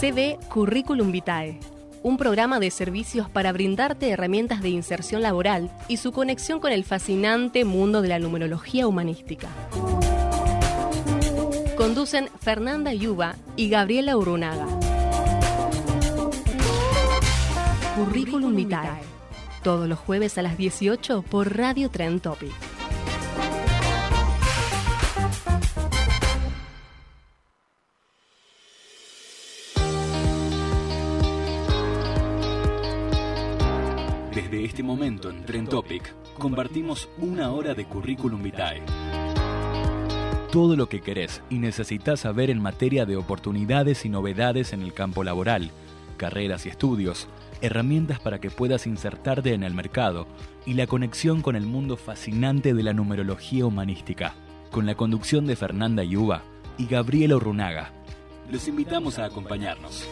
CV Curriculum Vitae, un programa de servicios para brindarte herramientas de inserción laboral y su conexión con el fascinante mundo de la numerología humanística. Conducen Fernanda Yuba y Gabriela Urunaga. Curriculum Vitae, todos los jueves a las 18 por Radio Tren Topic. Desde este momento en Tren Topic compartimos una hora de Curriculum Vitae. Todo lo que querés y necesitas saber en materia de oportunidades y novedades en el campo laboral, carreras y estudios, herramientas para que puedas insertarte en el mercado y la conexión con el mundo fascinante de la numerología humanística, con la conducción de Fernanda Yuba y Gabriela Urrunaga. Los invitamos a acompañarnos.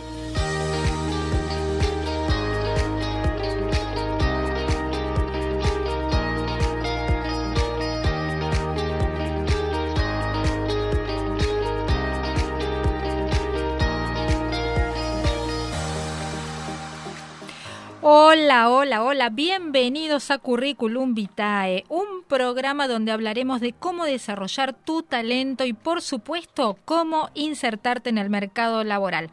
Hola, hola, hola, bienvenidos a Curriculum Vitae, un programa donde hablaremos de cómo desarrollar tu talento y por supuesto cómo insertarte en el mercado laboral.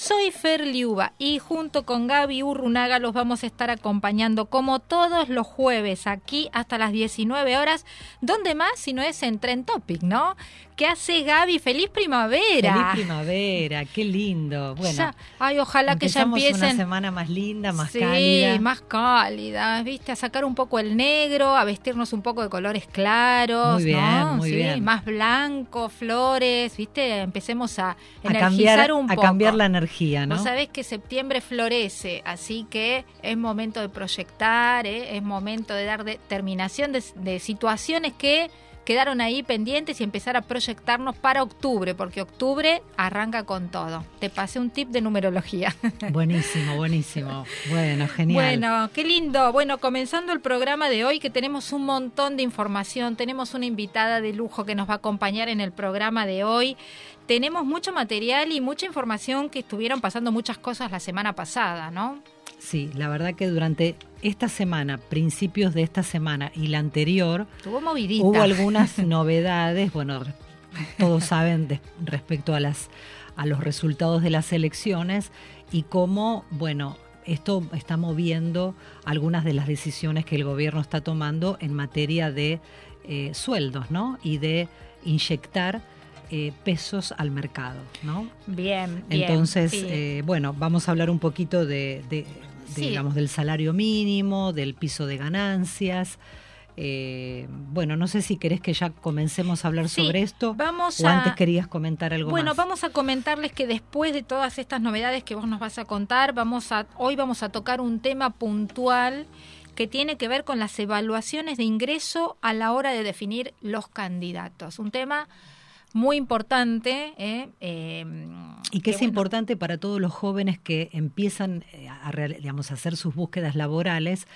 Soy Fer Liuba y junto con Gaby Urrunaga los vamos a estar acompañando como todos los jueves aquí hasta las 19 horas. ¿Dónde más si no es en Tren Topic, no? ¿Qué hace Gaby? ¡Feliz primavera! Feliz primavera, qué lindo. Bueno, Ya- ay, ojalá que ya empiecen. una semana más linda, más sí, cálida. más cálida, viste, a sacar un poco el negro, a vestirnos un poco de colores claros, Muy bien, ¿no? muy Sí, bien. más blanco, flores, viste, empecemos a a energizar cambiar, un a poco. cambiar la energía, ¿no? Vos sabés que septiembre florece, así que es momento de proyectar, ¿eh? es momento de dar determinación de, de situaciones que quedaron ahí pendientes y empezar a proyectarnos para octubre, porque octubre arranca con todo. Te pasé un tip de numerología. Buenísimo, buenísimo. Bueno, genial. Bueno, qué lindo. Bueno, comenzando el programa de hoy, que tenemos un montón de información, tenemos una invitada de lujo que nos va a acompañar en el programa de hoy. Tenemos mucho material y mucha información que estuvieron pasando muchas cosas la semana pasada, ¿no? Sí, la verdad que durante esta semana, principios de esta semana y la anterior, hubo algunas novedades. Bueno, todos saben de- respecto a las a los resultados de las elecciones y cómo, bueno, esto está moviendo algunas de las decisiones que el gobierno está tomando en materia de eh, sueldos, ¿no? Y de inyectar eh, pesos al mercado, ¿no? Bien, bien. Entonces, sí. eh, bueno, vamos a hablar un poquito de, Sí. digamos, del salario mínimo, del piso de ganancias. Eh, bueno, no sé si querés que ya comencemos a hablar Sí, sobre esto. vamos o a- antes querías comentar algo Bueno, más. vamos a comentarles que después de todas estas novedades que vos nos vas a contar, vamos a hoy vamos a tocar un tema puntual que tiene que ver con las evaluaciones de ingreso a la hora de definir los candidatos. Un tema muy importante. ¿eh? Eh, Y que es bueno, importante para todos los jóvenes que empiezan eh, a, real- digamos, a hacer sus búsquedas laborales,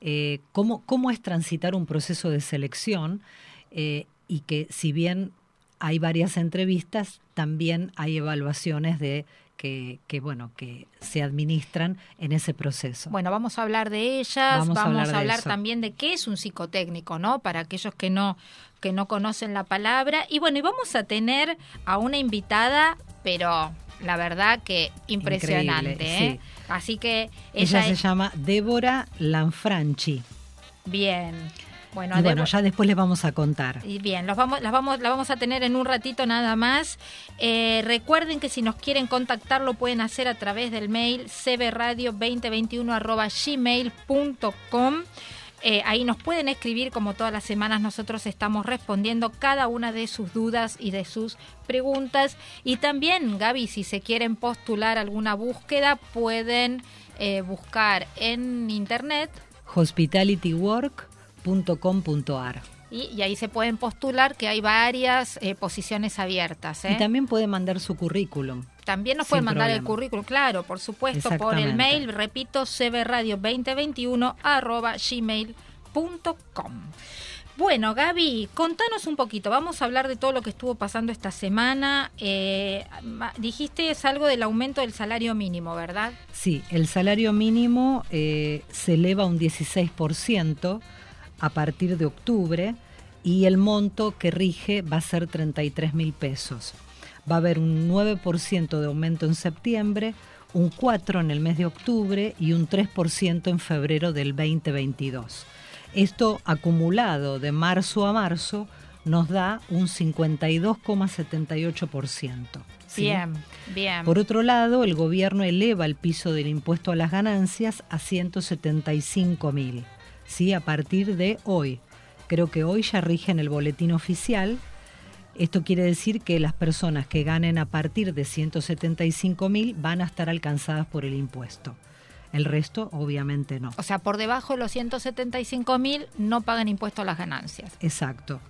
eh, cómo, cómo es transitar un proceso de selección eh, y que si bien hay varias entrevistas, también hay evaluaciones de que, que, bueno que se administran en ese proceso. Bueno, vamos a hablar de ellas, Vamos vamos, a a hablar de también de qué es un psicotécnico, ¿no? Para aquellos que no que no conocen la palabra. Y bueno, y vamos a tener a una invitada pero la verdad que impresionante. ¿eh? Así que Ella, ella, se es- llama Débora Lanfranchi. bien. Bueno, Y bueno, ya después les vamos a contar. Y bien, los vamos, las vamos, la vamos a tener en un ratito nada más. Eh, recuerden que si nos quieren contactar lo pueden hacer a través del mail cbradio2021@gmail.com. Eh, ahí nos pueden escribir, como todas las semanas nosotros estamos respondiendo cada una de sus dudas y de sus preguntas. Y también, Gaby, si se quieren postular alguna búsqueda, pueden eh, buscar en internet hospitalitywork.com.ar. Y, y ahí se pueden postular que hay varias eh, posiciones abiertas. ¿eh? Y también puede mandar su currículum. También nos pueden mandar el currículum, claro, por supuesto, por el mail, repito, cbradio2021 arroba gmail.com. Bueno, Gaby, contanos un poquito. Vamos a hablar de todo lo que estuvo pasando esta semana. Eh, dijiste es algo del aumento del salario mínimo, ¿verdad? Sí, el salario mínimo eh, se eleva un 16% a partir de octubre y el monto que rige va a ser 33 mil pesos. Va a haber un 9% de aumento en septiembre, un 4% en el mes de octubre y un 3% en febrero del 2022. Esto acumulado de marzo a marzo nos da un 52,78%. ¿sí? Bien, bien. Por otro lado, el gobierno eleva el piso del impuesto a las ganancias a 175 mil, ¿sí? a partir de hoy. Creo que hoy ya rige en el boletín oficial. Esto quiere decir que las personas que ganen a partir de 175 mil van a estar alcanzadas por el impuesto. El resto, obviamente, no. o sea, por debajo de los 175 mil no pagan impuesto a las ganancias. Exacto.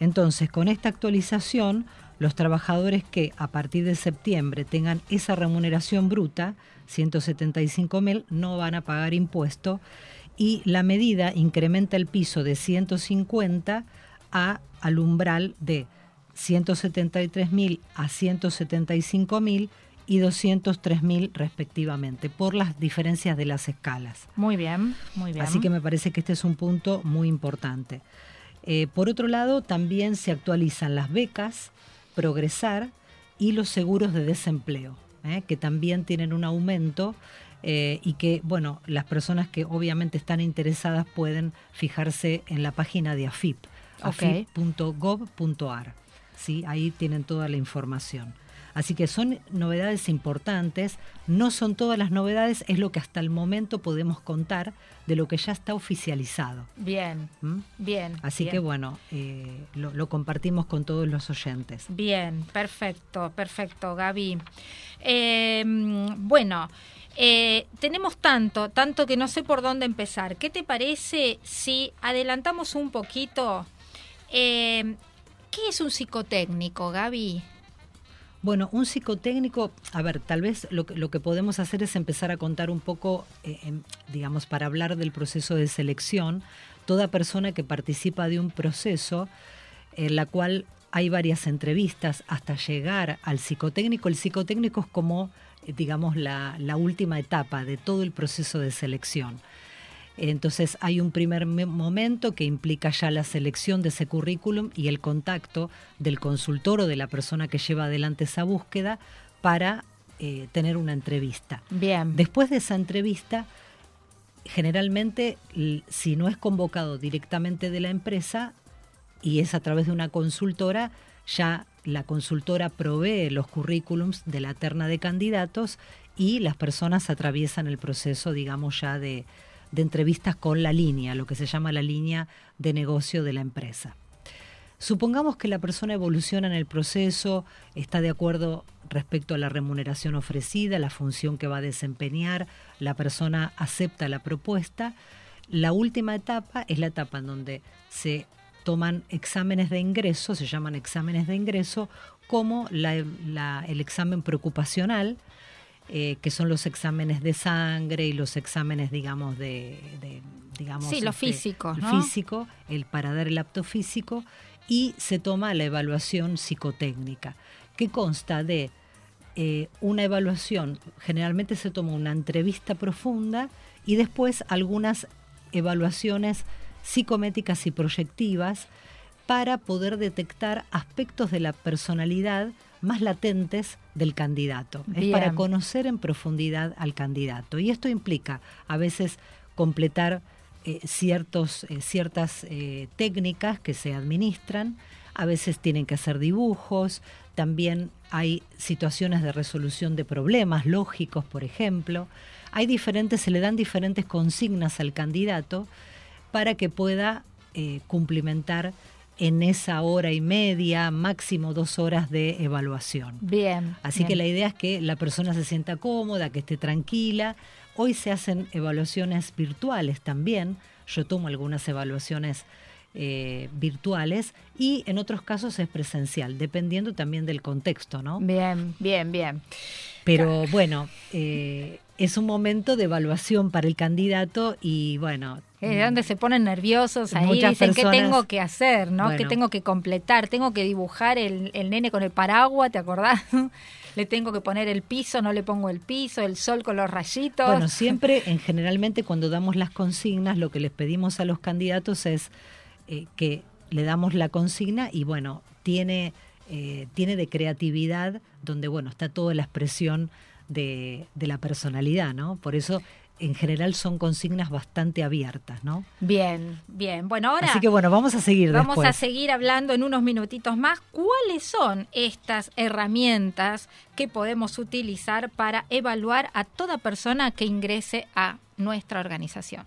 Entonces, con esta actualización, los trabajadores que a partir de septiembre tengan esa remuneración bruta, 175 mil, no van a pagar impuesto y la medida incrementa el piso de 150 a, al umbral de 173 mil a 175 mil y 203 mil respectivamente, por las diferencias de las escalas. Muy bien, muy bien. Así que me parece que este es un punto muy importante. Eh, por otro lado, también se actualizan las becas, progresar y los seguros de desempleo, ¿eh? que también tienen un aumento eh, y que, bueno, las personas que obviamente están interesadas pueden fijarse en la página de AFIP, Ok. afip.gov.ar. ¿sí? Ahí tienen toda la información. Así que son novedades importantes, no son todas las novedades, es lo que hasta el momento podemos contar de lo que ya está oficializado. Bien, ¿m? bien. Así bien. que bueno, eh, lo, lo compartimos con todos los oyentes. Bien, perfecto, perfecto, Gaby. Eh, bueno, eh, tenemos tanto, tanto que no sé por dónde empezar. ¿Qué te parece si adelantamos un poquito? Eh, ¿Qué es un psicotécnico, Gaby? Bueno, un psicotécnico, a ver, tal vez lo, que- podemos hacer es empezar a contar un poco, eh, em, digamos, para hablar del proceso de selección, toda persona que participa de un proceso en la cual hay varias entrevistas hasta llegar al psicotécnico. El psicotécnico es como, eh, digamos, la última etapa de todo el proceso de selección. Entonces hay un primer me- momento que implica ya la selección de ese currículum y el contacto del consultor o de la persona que lleva adelante esa búsqueda para eh, tener una entrevista. Bien. Después de esa entrevista, generalmente, si no es convocado directamente de la empresa y es a través de una consultora, ya la consultora provee los currículums de la terna de candidatos y las personas atraviesan el proceso, digamos, ya de, de entrevistas con la línea, lo que se llama la línea de negocio de la empresa. Supongamos que la persona evoluciona en el proceso, está de acuerdo respecto a la remuneración ofrecida, la función que va a desempeñar, la persona acepta la propuesta. La última etapa es la etapa en donde se toman exámenes de ingreso, se llaman exámenes de ingreso, como el examen preocupacional, eh, que son los exámenes de sangre y los exámenes, digamos, de, de- digamos, Sí, los este, físicos, físico, el para dar el apto físico, y se toma la evaluación psicotécnica, que consta de eh, una evaluación, generalmente se toma una entrevista profunda y después algunas evaluaciones psicométricas y proyectivas para poder detectar aspectos de la personalidad más latentes del candidato. Es para conocer en profundidad al candidato. Y esto implica a veces completar eh, ciertos, eh, ciertas eh, técnicas que se administran, a veces tienen que hacer dibujos, también hay situaciones de resolución de problemas lógicos, por ejemplo. Hay diferentes, se le dan diferentes consignas al candidato para que pueda cumplimentar en esa hora y media, máximo dos horas de evaluación. Bien. Así que la idea es que la persona se sienta cómoda, que esté tranquila. Hoy se hacen evaluaciones virtuales también. Yo tomo algunas evaluaciones eh, virtuales y en otros casos es presencial, dependiendo también del contexto, ¿no? Bien, bien, bien. Pero bueno, eh, es un momento de evaluación para el candidato y bueno. Es donde se ponen nerviosos, ahí dicen qué tengo que hacer, ¿no? ¿Qué tengo que completar? Tengo que dibujar el, el nene con el paraguas, ¿te acordás? le tengo que poner el piso, no le pongo el piso, el sol con los rayitos. Bueno, siempre, en generalmente cuando damos las consignas, lo que les pedimos a los candidatos es eh, que le damos la consigna y bueno, tiene, eh, tiene de creatividad donde bueno, está toda la expresión de, de la personalidad, ¿no? Por eso en general son consignas bastante abiertas, ¿no? Bien, bien. Bueno, ahora. Así que bueno, vamos a seguir. Vamos a seguir hablando en unos minutitos más. ¿Cuáles son estas herramientas que podemos utilizar para evaluar a toda persona que ingrese a nuestra organización?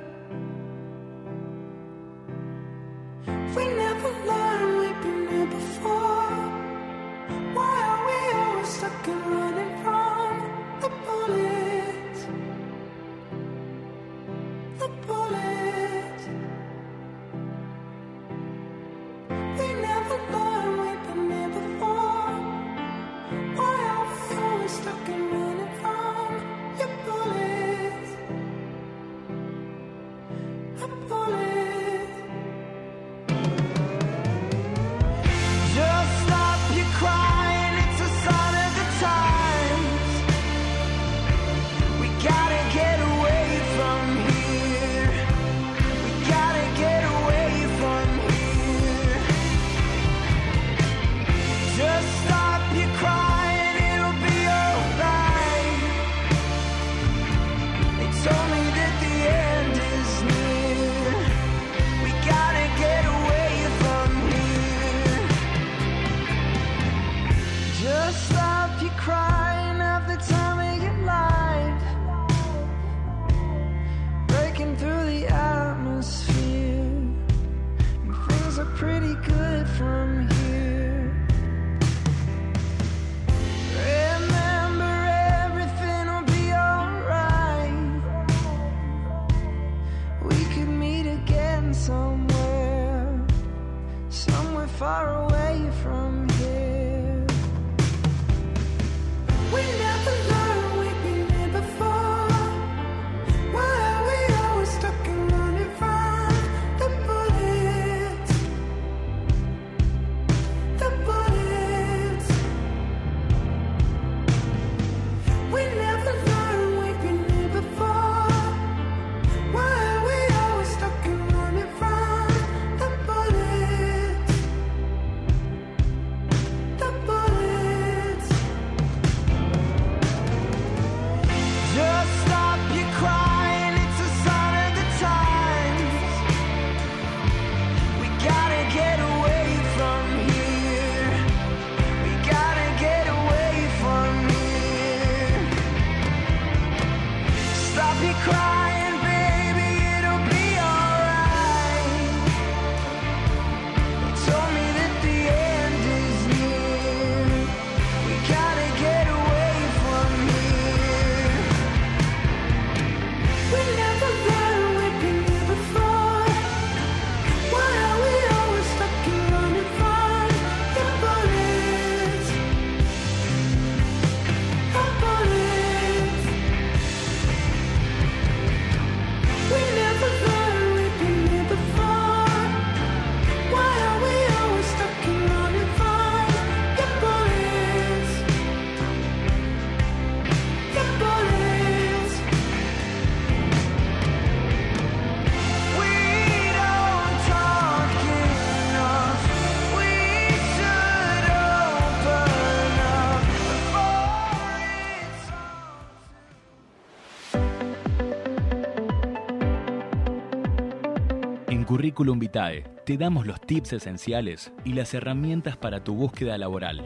Curriculum Vitae, te damos los tips esenciales y las herramientas para tu búsqueda laboral.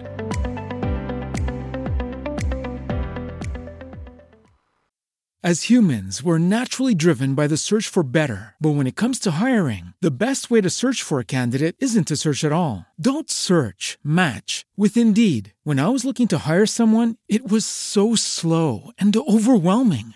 As humans, we're naturally driven by the search for better. But when it comes to hiring, the best way to search for a candidate isn't to search at all. Don't search, match with Indeed. When I was looking to hire someone, it was so slow and overwhelming.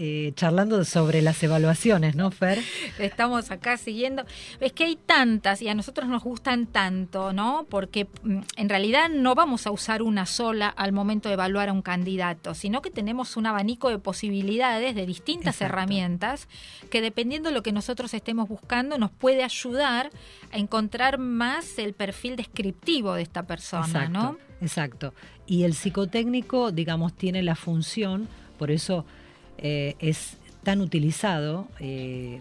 eh, charlando sobre las evaluaciones, ¿no, Fer? Estamos acá siguiendo. Es que hay tantas y a nosotros nos gustan tanto, ¿no? Porque mm, en realidad no vamos a usar una sola al momento de evaluar a un candidato, sino que tenemos un abanico de posibilidades de distintas Exacto. herramientas que dependiendo de lo que nosotros estemos buscando nos puede ayudar a encontrar más el perfil descriptivo de esta persona, Exacto, ¿no? exacto. Y el psicotécnico, digamos, tiene la función, por eso eh, es tan utilizado eh,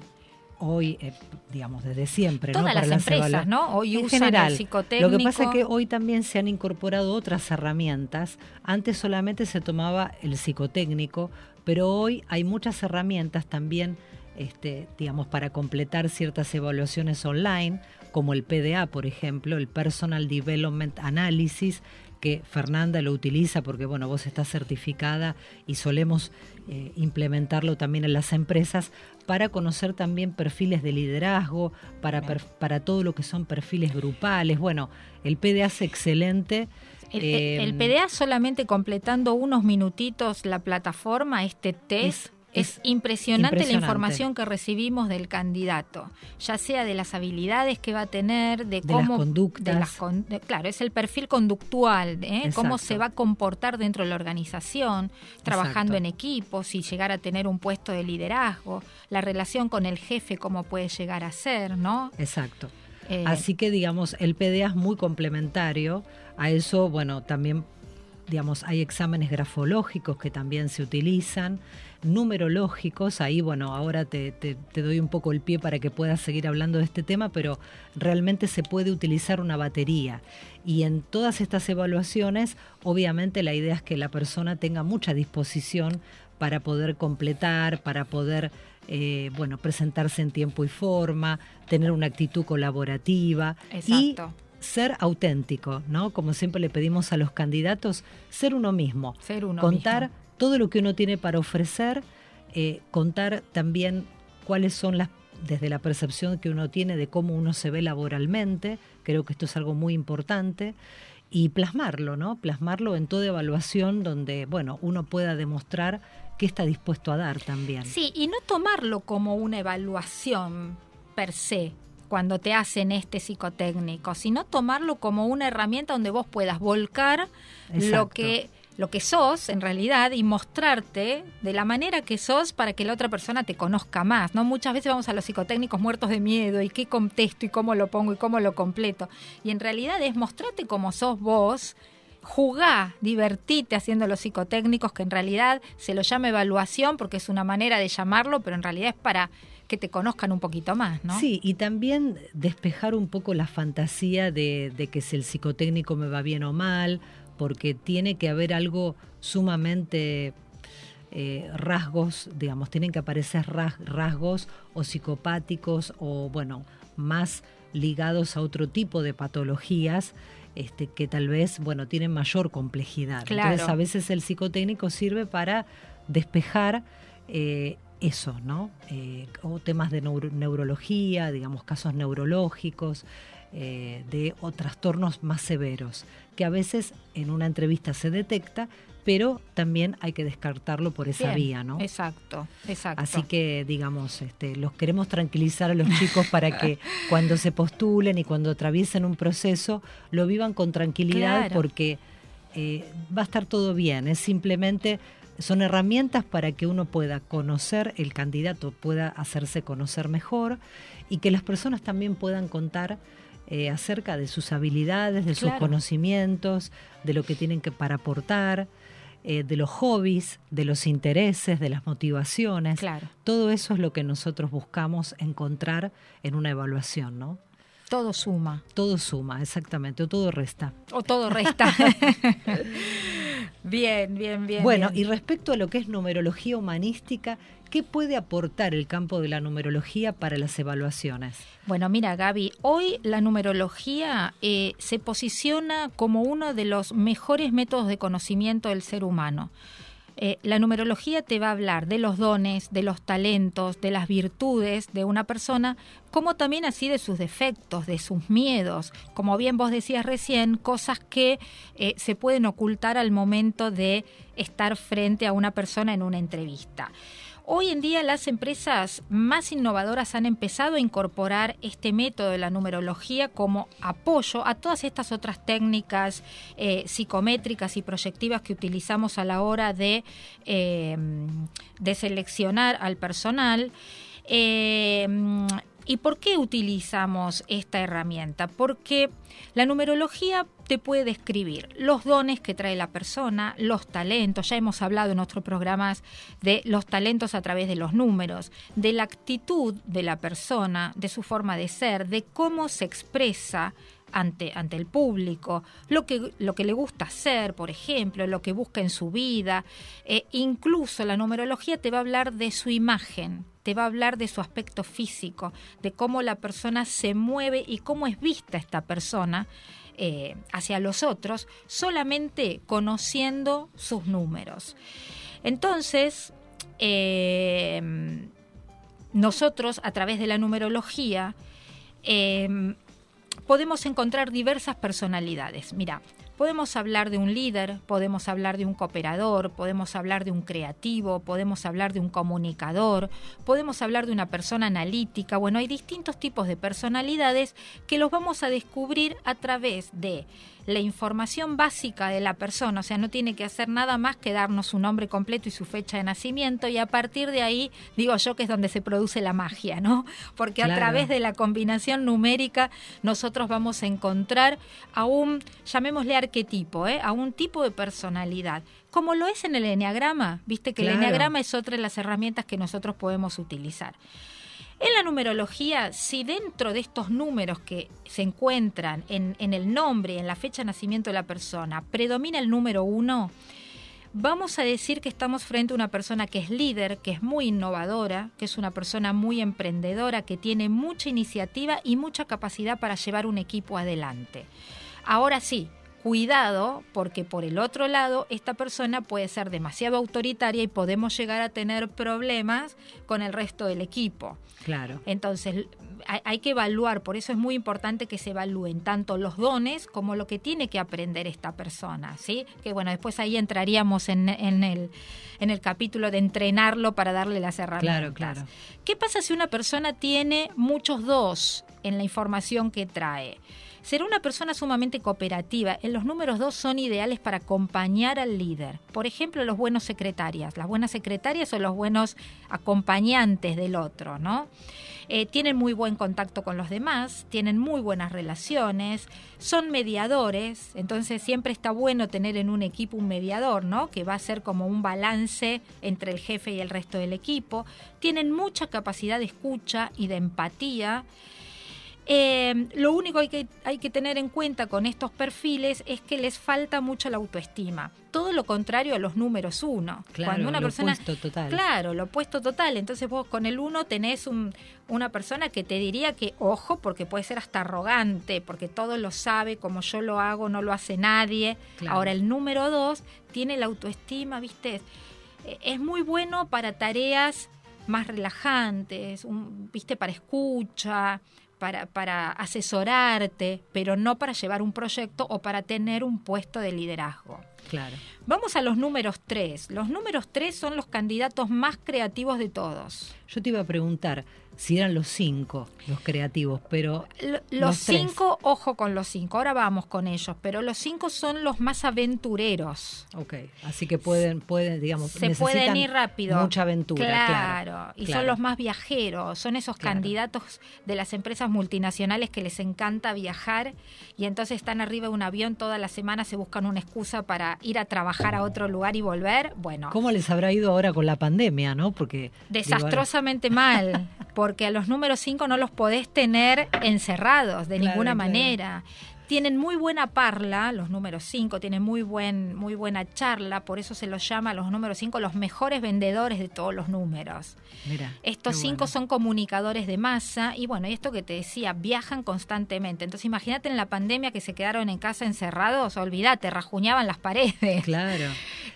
hoy, eh, digamos, desde siempre. ¿no? Todas Para las empresas, ¿no? Hoy en usan general, el psicotécnico. Lo que pasa es que hoy también se han incorporado otras herramientas. Antes solamente se tomaba el psicotécnico, pero hoy hay muchas herramientas también, este, digamos, para completar ciertas evaluaciones online, como el PDA, por ejemplo, el Personal Development Analysis, que Fernanda lo utiliza porque, bueno, vos estás certificada y solemos eh, implementarlo también en las empresas para conocer también perfiles de liderazgo, para, per- para todo lo que son perfiles grupales. Bueno, el PDA es excelente. El, Eh, el PDA solamente completando unos minutitos la plataforma, este test, Es- es, es impresionante, la información que recibimos del candidato, ya sea de las habilidades que va a tener, de, De las cómo... conductas. de las con- de- claro, es el perfil conductual, ¿eh? cómo se va a comportar dentro de la organización, trabajando Exacto. en equipo, si llegar a tener un puesto de liderazgo, la relación con el jefe, cómo puede llegar a ser, ¿no? Exacto. Eh, Así que, digamos, el PDA es muy complementario. A eso, bueno, también, digamos, hay exámenes grafológicos que también se utilizan, numerológicos. Ahí, bueno, ahora te, te- te doy un poco el pie para que puedas seguir hablando de este tema, pero realmente se puede utilizar una batería. Y en todas estas evaluaciones, obviamente la idea es que la persona tenga mucha disposición para poder completar, para poder eh, bueno, presentarse en tiempo y forma, tener una actitud colaborativa Exacto. y ser auténtico, ¿no? Como siempre le pedimos a los candidatos, ser uno mismo, Ser uno contar mismo. Todo lo que uno tiene para ofrecer, eh, contar también cuáles son las desde la percepción que uno tiene de cómo uno se ve laboralmente, creo que esto es algo muy importante, y plasmarlo, ¿no? Plasmarlo en toda evaluación donde, bueno, uno pueda demostrar qué está dispuesto a dar también. Sí, y no tomarlo como una evaluación per se cuando te hacen este psicotécnico, sino tomarlo como una herramienta donde vos puedas volcar lo que lo que sos en realidad y mostrarte de la manera que sos para que la otra persona te conozca más, ¿no? Muchas veces vamos a los psicotécnicos muertos de miedo y qué contesto y cómo lo pongo y cómo lo completo. Y en realidad es mostrarte como sos vos, jugá, divertite haciendo los psicotécnicos, que en realidad se lo llama evaluación porque es una manera de llamarlo, pero en realidad es para que te conozcan un poquito más, ¿no? Sí, y también despejar un poco la fantasía de, de que si el psicotécnico me va bien o mal, porque tiene que haber algo sumamente eh, rasgos, digamos, tienen que aparecer rasgos o psicopáticos o, bueno, más ligados a otro tipo de patologías este, que tal vez, bueno, tienen mayor complejidad. Entonces, a veces el psicotécnico sirve para despejar eh, eso, ¿no? Eh, o temas de neurología, digamos, casos neurológicos, de o trastornos más severos, que a veces en una entrevista se detecta, pero también hay que descartarlo por esa vía, ¿no? Exacto, exacto. Así que, digamos, este, los queremos tranquilizar a los chicos para que cuando se postulen y cuando atraviesen un proceso, lo vivan con tranquilidad porque eh, va a estar todo bien. Es simplemente son herramientas para que uno pueda conocer, el candidato pueda hacerse conocer mejor y que las personas también puedan contar eh, acerca de sus habilidades, de sus conocimientos, de lo que tienen que para aportar, eh, de los hobbies, de los intereses, de las motivaciones. Todo eso es lo que nosotros buscamos encontrar en una evaluación, ¿no? Todo suma. Todo suma, exactamente, o todo resta. O todo resta. bien, bien, bien. Bueno, y respecto a lo que es numerología humanística, ¿Qué puede aportar el campo de la numerología para las evaluaciones? Bueno, mira, Gaby, hoy la numerología eh, se posiciona como uno de los mejores métodos de conocimiento del ser humano. Eh, la numerología te va a hablar de los dones, de los talentos, de las virtudes de una persona, como también así de sus defectos, de sus miedos, como bien vos decías recién, cosas que eh, se pueden ocultar al momento de estar frente a una persona en una entrevista. Hoy en día las empresas más innovadoras han empezado a incorporar este método de la numerología como apoyo a todas estas otras técnicas eh, psicométricas y proyectivas que utilizamos a la hora de, eh, de seleccionar al personal. Eh, ¿Y por qué utilizamos esta herramienta? Porque la numerología te puede describir los dones que trae la persona, los talentos, ya hemos hablado en otros programas de los talentos a través de los números, de la actitud de la persona, de su forma de ser, de cómo se expresa ante, ante el público, lo que, lo que le gusta hacer, por ejemplo, lo que busca en su vida. Eh, incluso la numerología te va a hablar de su imagen, te va a hablar de su aspecto físico, de cómo la persona se mueve y cómo es vista esta persona eh, hacia los otros, solamente conociendo sus números. Entonces, eh, nosotros a través de la numerología podemos encontrar diversas personalidades. Mira, Podemos hablar de un líder, podemos hablar de un cooperador, podemos hablar de un creativo, podemos hablar de un comunicador, podemos hablar de una persona analítica. Bueno, hay distintos tipos de personalidades que los vamos a descubrir a través de la información básica de la persona, o sea, no tiene que hacer nada más que darnos su nombre completo y su fecha de nacimiento y a partir de ahí, digo yo que es donde se produce la magia, ¿no? Porque a través de la combinación numérica nosotros vamos a encontrar a un, llamémosle arquetipo, ¿eh? a un tipo de personalidad como lo es en el enneagrama. Viste que el enneagrama es otra de las herramientas que nosotros podemos utilizar. En la numerología, si dentro de estos números que se encuentran en, el nombre, en la fecha de nacimiento de la persona, predomina el número uno, vamos a decir que estamos frente a una persona que es líder, que es muy innovadora, que es una persona muy emprendedora, que tiene mucha iniciativa y mucha capacidad para llevar un equipo adelante. Ahora sí, cuidado porque por el otro lado esta persona puede ser demasiado autoritaria y podemos llegar a tener problemas con el resto del equipo. Claro. Entonces hay, que evaluar, por eso es muy importante que se evalúen tanto los dones como lo que tiene que aprender esta persona, ¿sí? Que bueno, después ahí entraríamos en, el, en el capítulo de entrenarlo para darle las herramientas. Claro, claro. ¿Qué pasa si una persona tiene muchos dos en la información que trae? Será una persona sumamente cooperativa. En los números dos son ideales para acompañar al líder. Por ejemplo, los buenos secretarias. Las buenas secretarias son los buenos acompañantes del otro, ¿no? Eh, tienen muy buen contacto con los demás, tienen muy buenas relaciones, son mediadores, entonces siempre está bueno tener en un equipo un mediador, ¿no? Que va a ser como un balance entre el jefe y el resto del equipo. Tienen mucha capacidad de escucha y de empatía. Eh, lo único que hay que tener en cuenta con estos perfiles es que les falta mucho la autoestima. Todo lo contrario a los números uno. Claro, Cuando una lo persona, opuesto total. Claro, lo opuesto total. Entonces vos con el uno tenés un- una persona que te diría que, ojo, porque puede ser hasta arrogante, porque todo lo sabe, como yo lo hago, no lo hace nadie. Claro. Ahora el número dos tiene la autoestima, ¿viste? Eh, Es muy bueno para tareas más relajantes, un- ¿viste? Para escucha, para, para asesorarte, pero no para llevar un proyecto o para tener un puesto de liderazgo. Claro. Vamos a los números tres. Los números tres son los candidatos más creativos de todos. Yo te iba a preguntar si eran los cinco los creativos, pero L- Los cinco, ojo con los cinco, ahora vamos con ellos, pero los cinco son los más aventureros. ok, así que pueden, pueden digamos, se pueden ir rápido. Mucha aventura, claro. Claro, y claro. son los más viajeros, son esos Claro. candidatos de las empresas multinacionales que les encanta viajar y entonces están arriba de un avión toda la semana, se buscan una excusa para ir a trabajar a otro lugar y volver. Bueno, ¿Cómo les habrá ido ahora con la pandemia, no? Porque digo, ahora- desastrosamente mal, porque a los números 5 no los podés tener encerrados de Claro, ninguna claro. Tienen muy buena parla, los números 5 tienen muy, buen, muy buena charla, por eso se los llama los números 5 los mejores vendedores de todos los números. Mira, Estos qué cinco bueno. son comunicadores de masa y bueno, y esto que te decía, viajan constantemente. Entonces imagínate en la pandemia que se quedaron en casa encerrados, olvídate, rajuñaban las paredes. Claro.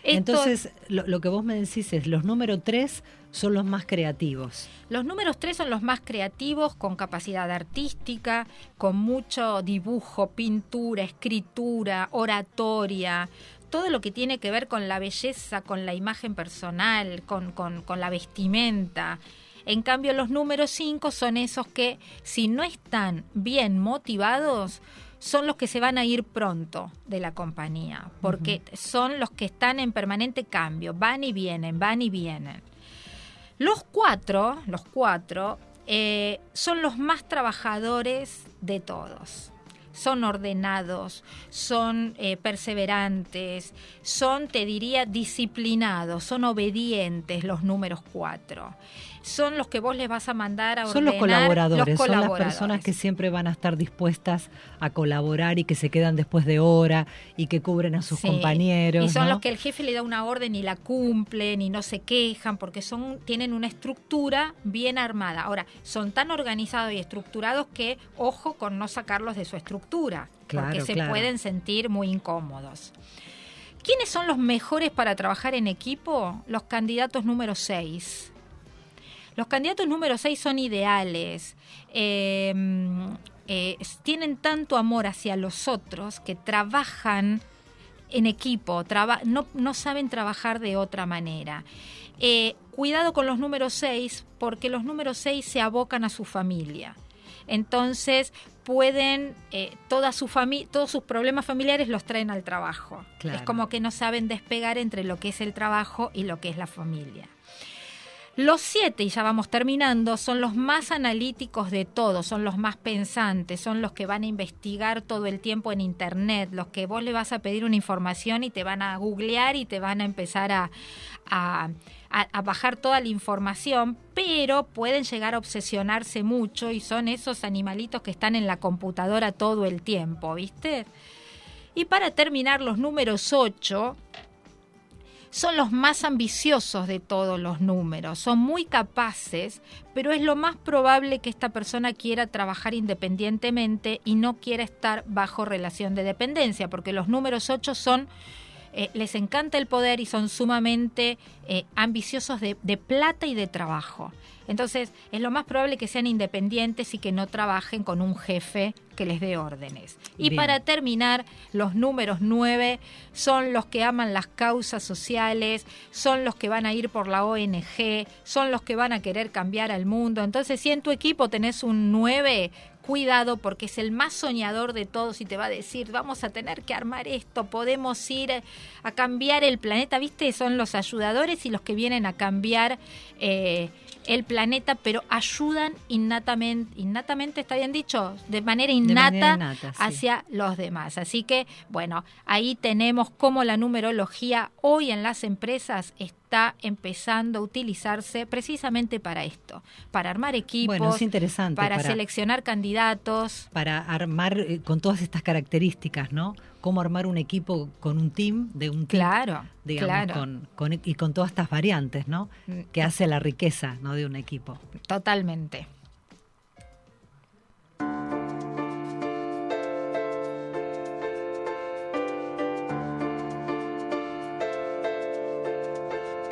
Entonces, lo, lo que vos me decís es, los número tres son los más creativos. Los números 3 son los más creativos, con capacidad artística, con mucho dibujo, pintura, escritura, oratoria, todo lo que tiene que ver con la belleza, con la imagen personal, con, con- con la vestimenta. En cambio, los números 5 son esos que, si no están bien motivados, son los que se van a ir pronto de la compañía, porque son los que están en permanente cambio, van y vienen, van y vienen. Los cuatro, los cuatro, eh, son los más trabajadores de todos. Son ordenados, son eh, perseverantes, son, te diría, disciplinados, son obedientes los números cuatro. Son los que vos les vas a mandar a Son los ordenar, colaboradores, los son las personas que siempre van a estar dispuestas a colaborar y que se quedan después de hora y que cubren a sus Sí, compañeros. Y son ¿no? los que el jefe le da una orden y la cumplen y no se quejan porque son tienen una estructura bien armada. Ahora, son tan organizados y estructurados que ojo con no sacarlos de su estructura, Claro, porque se claro. pueden sentir muy incómodos. ¿Quiénes son los mejores para trabajar en equipo? Los candidatos número 6. Los candidatos número 6 son ideales. eh, eh, tienen tanto amor hacia los otros que trabajan en equipo, traba- no, no saben trabajar de otra manera. Eh, cuidado con los números 6 porque los números 6 se abocan a su familia. Entonces pueden, eh, toda su fami- todos sus problemas familiares los traen al trabajo. Claro. Es como que no saben despegar entre lo que es el trabajo y lo que es la familia. Los siete, y ya vamos terminando, son los más analíticos de todos, son los más pensantes, son los que van a investigar todo el tiempo en Internet, los que vos le vas a pedir una información y te van a googlear y te van a empezar a, a- bajar toda la información, pero pueden llegar a obsesionarse mucho y son esos animalitos que están en la computadora todo el tiempo, ¿viste? Y para terminar, los números 8 son los más ambiciosos de todos los números, son muy capaces, pero es lo más probable que esta persona quiera trabajar independientemente y no quiera estar bajo relación de dependencia, porque los números 8 son, eh, les encanta el poder y son sumamente eh, ambiciosos de, de plata y de trabajo. Entonces, es lo más probable que sean independientes y que no trabajen con un jefe que les dé órdenes. Y Bien. para terminar, los números 9 son los que aman las causas sociales, son los que van a ir por la ONG, son los que van a querer cambiar al mundo. Entonces, si en tu equipo tenés un 9, cuidado porque es el más soñador de todos y te va a decir, vamos a tener que armar esto, podemos ir a cambiar el planeta, ¿viste? Son los ayudadores y los que vienen a cambiar eh, el planeta, pero ayudan innatamente, innatamente está bien dicho, de manera innata, hacia los demás. Así que, bueno, ahí tenemos cómo la numerología hoy en las empresas está empezando a utilizarse precisamente para esto, para armar equipos, para, seleccionar candidatos. Para armar eh, con todas estas características, ¿no? cómo armar un equipo con un team de un team, claro, digamos, Con, y con todas estas variantes, ¿no? Mm. Que hace la riqueza, ¿no? De un equipo. Totalmente.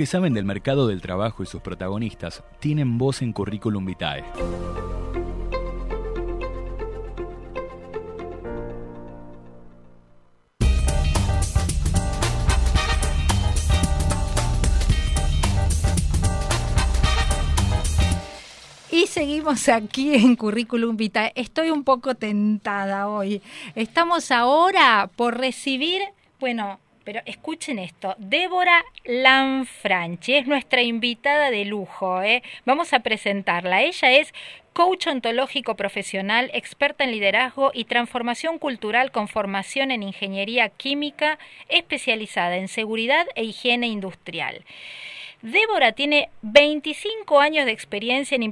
Que saben del mercado del trabajo y sus protagonistas tienen voz en Curriculum Vitae. Y seguimos aquí en Currículum Vitae. Estoy un poco tentada hoy. Estamos ahora por recibir, bueno, pero escuchen esto, Débora Lanfranchi es nuestra invitada de lujo. ¿eh? Vamos a presentarla. Ella es coach ontológico profesional, experta en liderazgo y transformación cultural con formación en ingeniería química, especializada en seguridad e higiene industrial. Débora tiene 25 años de experiencia en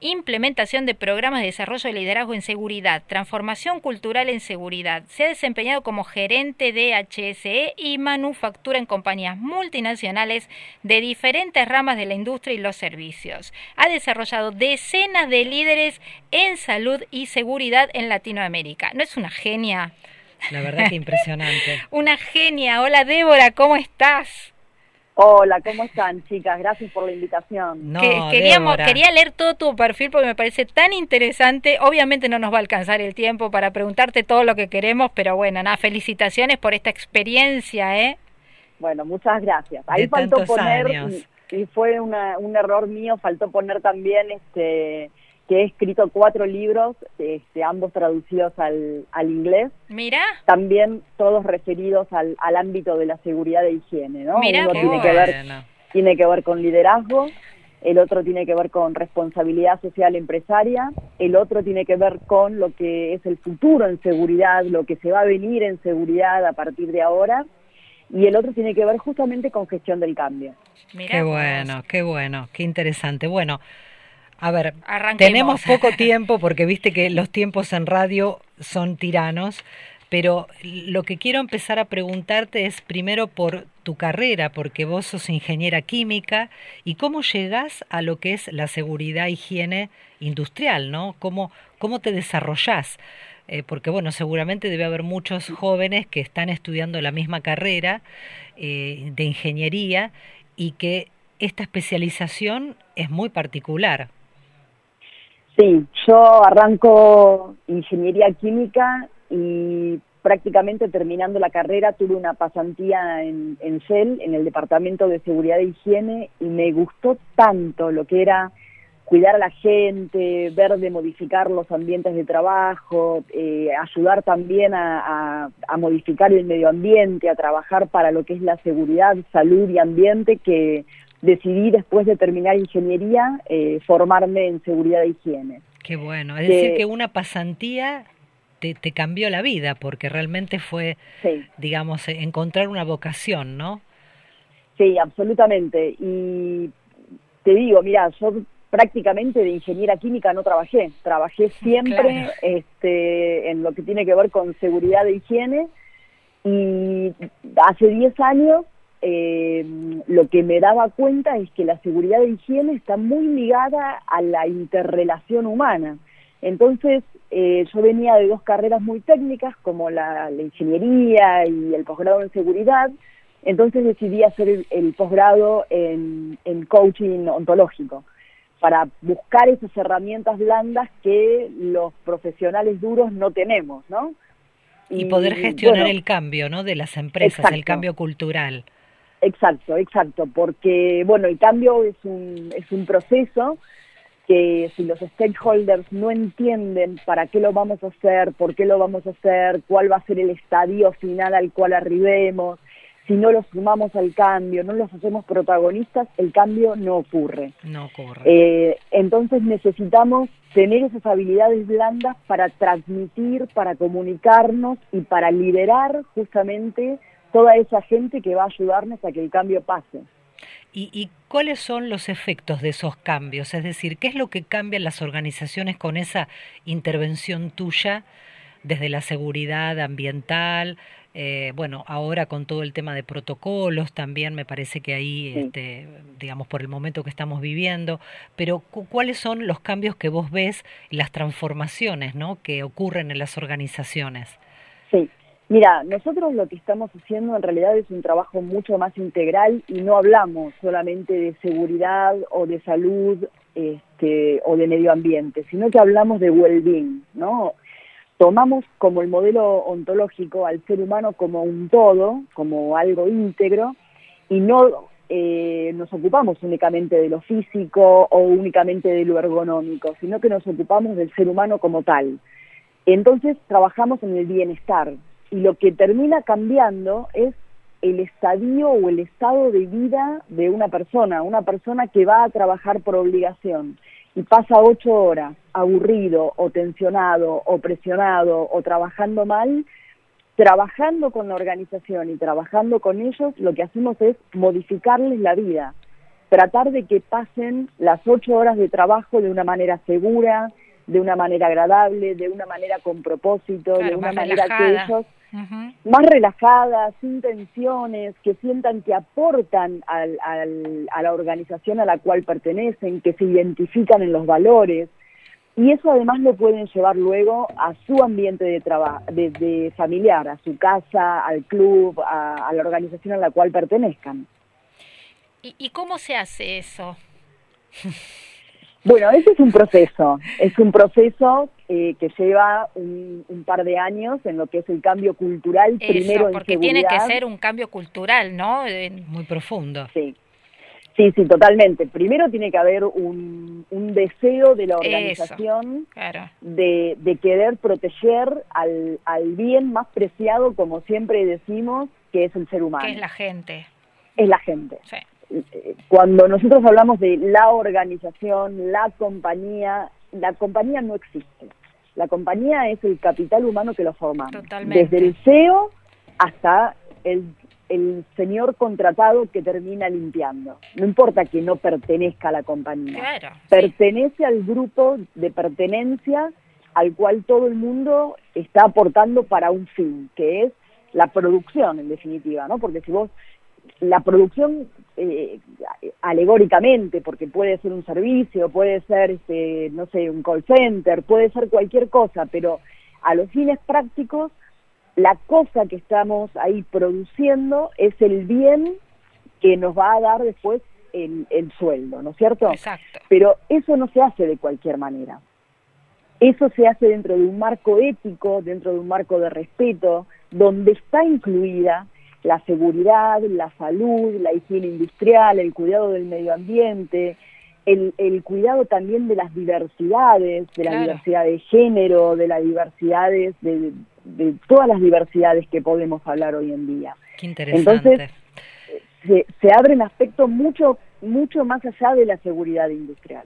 implementación de programas de desarrollo de liderazgo en seguridad, transformación cultural en seguridad. Se ha desempeñado como gerente de HSE y manufactura en compañías multinacionales de diferentes ramas de la industria y los servicios. Ha desarrollado decenas de líderes en salud y seguridad en Latinoamérica. ¿No es una genia? La verdad que impresionante. una genia. Hola Débora, ¿cómo estás? Hola, ¿cómo están, chicas? Gracias por la invitación. No, queríamos, quería leer todo tu perfil porque me parece tan interesante. Obviamente no nos va a alcanzar el tiempo para preguntarte todo lo que queremos, pero bueno, nada, felicitaciones por esta experiencia, ¿eh? Bueno, muchas gracias. Ahí faltó poner, y, fue una, un error mío, faltó poner también este que he escrito cuatro libros, este, ambos traducidos al, al inglés. Mira. También todos referidos al, al ámbito de la seguridad e higiene, ¿no? Mira, Uno tiene que ver tiene que ver con liderazgo, el otro tiene que ver con responsabilidad social empresaria, el otro tiene que ver con lo que es el futuro en seguridad, lo que se va a venir en seguridad a partir de ahora, y el otro tiene que ver justamente con gestión del cambio. qué bueno, qué bueno, qué interesante. Bueno, a ver, tenemos poco tiempo porque viste que los tiempos en radio son tiranos, pero lo que quiero empezar a preguntarte es primero por tu carrera, porque vos sos ingeniera química, y cómo llegás a lo que es la seguridad higiene industrial, ¿no? ¿Cómo, cómo te desarrollás? Eh, porque bueno, seguramente debe haber muchos jóvenes que están estudiando la misma carrera eh, de ingeniería y que esta especialización es muy particular. Sí, yo arranco ingeniería química y prácticamente terminando la carrera tuve una pasantía en, en Shell, en el Departamento de Seguridad e Higiene, y me gustó tanto lo que era cuidar a la gente, ver de modificar los ambientes de trabajo, eh, ayudar también a, a, modificar el medio ambiente, a trabajar para lo que es la seguridad, salud y ambiente, que decidí después de terminar ingeniería eh, formarme en seguridad e higiene. Qué bueno, es decir que una pasantía te, te, cambió la vida porque realmente fue, digamos, encontrar una vocación, ¿no? Sí, absolutamente. Y te digo, mira, yo prácticamente de ingeniera química no trabajé, trabajé siempre este, en lo que tiene que ver con seguridad e higiene y hace 10 años eh, lo que me daba cuenta es que la seguridad de higiene está muy ligada a la interrelación humana. Entonces, eh, yo venía de dos carreras muy técnicas, como la, ingeniería y el posgrado en seguridad, entonces decidí hacer el, posgrado en, coaching ontológico, para buscar esas herramientas blandas que los profesionales duros no tenemos, ¿no? Y, poder gestionar el cambio, ¿no? De las empresas, el cambio cultural. Exacto, exacto, porque bueno, el cambio es un, es un proceso que si los stakeholders no entienden para qué lo vamos a hacer, por qué lo vamos a hacer, cuál va a ser el estadio final al cual arribemos, si no los sumamos al cambio, no los hacemos protagonistas, el cambio no ocurre. No ocurre. Eh, entonces necesitamos tener esas habilidades blandas para transmitir, para comunicarnos y para liderar justamente toda esa gente que va a ayudarnos a que el cambio pase. ¿Y, cuáles son los efectos de esos cambios? Es decir, ¿qué es lo que cambian las organizaciones con esa intervención tuya desde la seguridad ambiental? Eh, bueno, ahora con todo el tema de protocolos también me parece que ahí, este, digamos, por el momento que estamos viviendo, pero ¿cuáles son los cambios que vos ves, las transformaciones ¿no? que ocurren en las organizaciones? Sí, Mira, nosotros lo que estamos haciendo en realidad es un trabajo mucho más integral y no hablamos solamente de seguridad o de salud este, o de medio ambiente, sino que hablamos de well-being, ¿no? Tomamos como el modelo ontológico al ser humano como un todo, como algo íntegro, y no eh, nos ocupamos únicamente de lo físico o únicamente de lo ergonómico, sino que nos ocupamos del ser humano como tal. Entonces trabajamos en el bienestar, y lo que termina cambiando es el estadio o el estado de vida de una persona, una persona que va a trabajar por obligación. y pasa ocho horas aburrido o tensionado o presionado o trabajando mal, trabajando con la organización y trabajando con ellos, lo que hacemos es modificarles la vida, tratar de que pasen las ocho horas de trabajo de una manera segura, de una manera agradable, de una manera con propósito, de una manera que ellos más relajadas, sin tensiones, que sientan que aportan al, a la organización a la cual pertenecen, que se identifican en los valores. Y eso además lo pueden llevar luego a su ambiente de trabajo, de, familiar, a su casa, al club, a, la organización a la cual pertenezcan. ¿Y, y cómo se hace eso? Bueno, ese es un proceso, es un proceso eh, que lleva un, par de años en lo que es el cambio cultural, primero en porque tiene que ser un cambio cultural, ¿no? Muy profundo. Sí, sí, sí, totalmente. Primero tiene que haber un, deseo de la organización de, de, querer proteger al, al bien más preciado, como siempre decimos, que es el ser humano. Que es la gente. Es la gente. Sí cuando nosotros hablamos de la organización, la compañía, la compañía no existe. La compañía es el capital humano que lo formamos. Desde el CEO hasta el, el, señor contratado que termina limpiando. No importa que no pertenezca a la compañía. Pertenece al grupo de pertenencia al cual todo el mundo está aportando para un fin, que es la producción en definitiva, ¿no? Porque si vos la producción eh, alegóricamente, porque puede ser un servicio, puede ser, este, no sé, un call center, puede ser cualquier cosa, pero a los fines prácticos, la cosa que estamos ahí produciendo es el bien que nos va a dar después el, el sueldo, ¿no es cierto? Exacto. Pero eso no se hace de cualquier manera. Eso se hace dentro de un marco ético, dentro de un marco de respeto, donde está incluida la seguridad, la salud, la higiene industrial, el cuidado del medio ambiente, el, el cuidado también de las diversidades, de la diversidad de género, de las diversidades, de, de, todas las diversidades que podemos hablar hoy en día. Qué interesante. Entonces, se, se abren aspectos mucho, mucho más allá de la seguridad industrial.